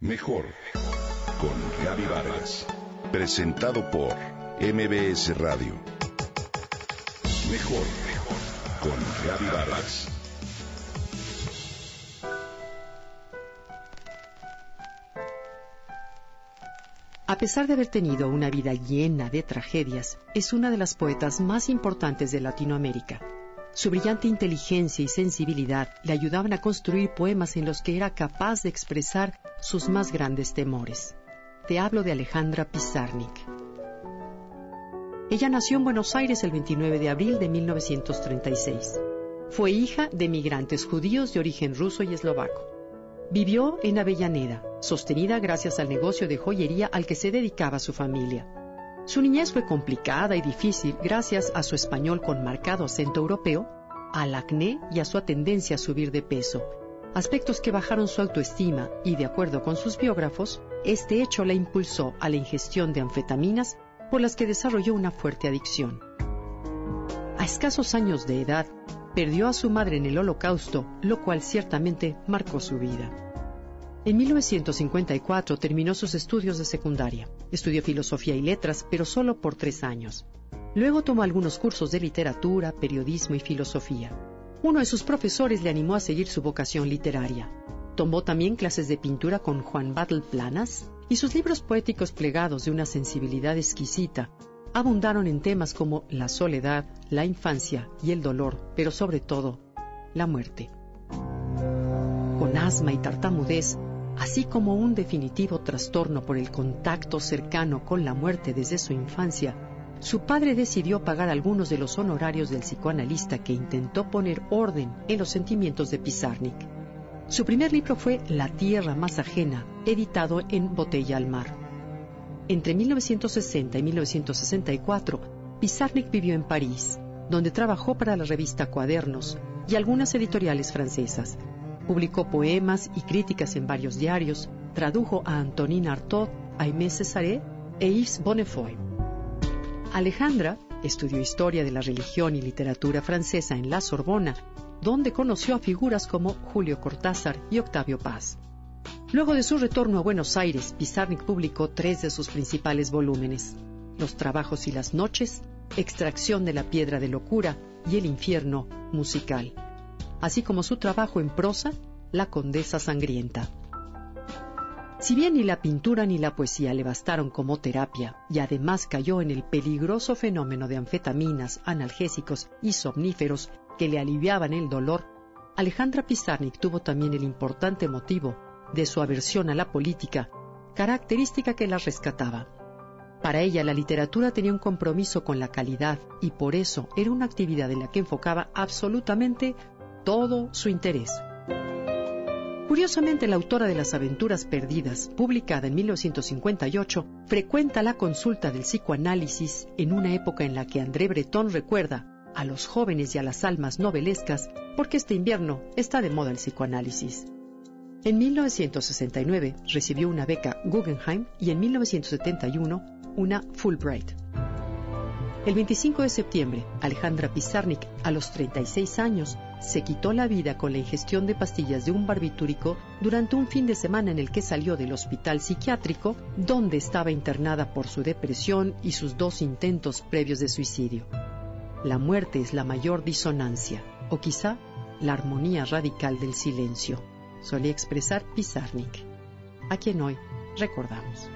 Mejor con Gaby Vargas. Presentado por MBS Radio. Mejor con Gaby Vargas. A pesar de haber tenido una vida llena de tragedias, es una de las poetas más importantes de Latinoamérica. Su brillante inteligencia y sensibilidad le ayudaban a construir poemas en los que era capaz de expresar sus más grandes temores. Te hablo de Alejandra Pizarnik. Ella nació en Buenos Aires el 29 de abril de 1936. Fue hija de migrantes judíos de origen ruso y eslovaco. Vivió en Avellaneda, sostenida gracias al negocio de joyería al que se dedicaba su familia. Su niñez fue complicada y difícil gracias a su español con marcado acento europeo, al acné y a su tendencia a subir de peso, aspectos que bajaron su autoestima y, de acuerdo con sus biógrafos, este hecho la impulsó a la ingestión de anfetaminas por las que desarrolló una fuerte adicción. A escasos años de edad, perdió a su madre en el holocausto, lo cual ciertamente marcó su vida. En 1954 terminó sus estudios de secundaria. Estudió filosofía y letras, pero solo por tres años. Luego tomó algunos cursos de literatura, periodismo y filosofía. Uno de sus profesores le animó a seguir su vocación literaria. Tomó también clases de pintura con Juan Battle Planas y sus libros poéticos plegados de una sensibilidad exquisita abundaron en temas como la soledad, la infancia y el dolor, pero sobre todo, la muerte. Con asma y tartamudez, así como un definitivo trastorno por el contacto cercano con la muerte desde su infancia, su padre decidió pagar algunos de los honorarios del psicoanalista que intentó poner orden en los sentimientos de Pizarnik. Su primer libro fue La tierra más ajena, editado en Botella al Mar. Entre 1960 y 1964, Pizarnik vivió en París, donde trabajó para la revista Cuadernos y algunas editoriales francesas, Publicó poemas y críticas en varios diarios, tradujo a Antonin Artaud, Aimé Césaré e Yves Bonnefoy. Alejandra estudió historia de la religión y literatura francesa en la Sorbona, donde conoció a figuras como Julio Cortázar y Octavio Paz. Luego de su retorno a Buenos Aires, Pizarnik publicó tres de sus principales volúmenes, Los trabajos y las noches, Extracción de la piedra de locura y El infierno musical así como su trabajo en prosa, La Condesa Sangrienta. Si bien ni la pintura ni la poesía le bastaron como terapia, y además cayó en el peligroso fenómeno de anfetaminas, analgésicos y somníferos que le aliviaban el dolor, Alejandra Pizarnik tuvo también el importante motivo de su aversión a la política, característica que la rescataba. Para ella la literatura tenía un compromiso con la calidad y por eso era una actividad en la que enfocaba absolutamente todo su interés. Curiosamente, la autora de Las Aventuras Perdidas, publicada en 1958, frecuenta la consulta del psicoanálisis en una época en la que André Breton recuerda a los jóvenes y a las almas novelescas porque este invierno está de moda el psicoanálisis. En 1969 recibió una beca Guggenheim y en 1971 una Fulbright. El 25 de septiembre, Alejandra Pizarnik, a los 36 años, se quitó la vida con la ingestión de pastillas de un barbitúrico durante un fin de semana en el que salió del hospital psiquiátrico, donde estaba internada por su depresión y sus dos intentos previos de suicidio. La muerte es la mayor disonancia, o quizá la armonía radical del silencio, solía expresar Pizarnik, a quien hoy recordamos.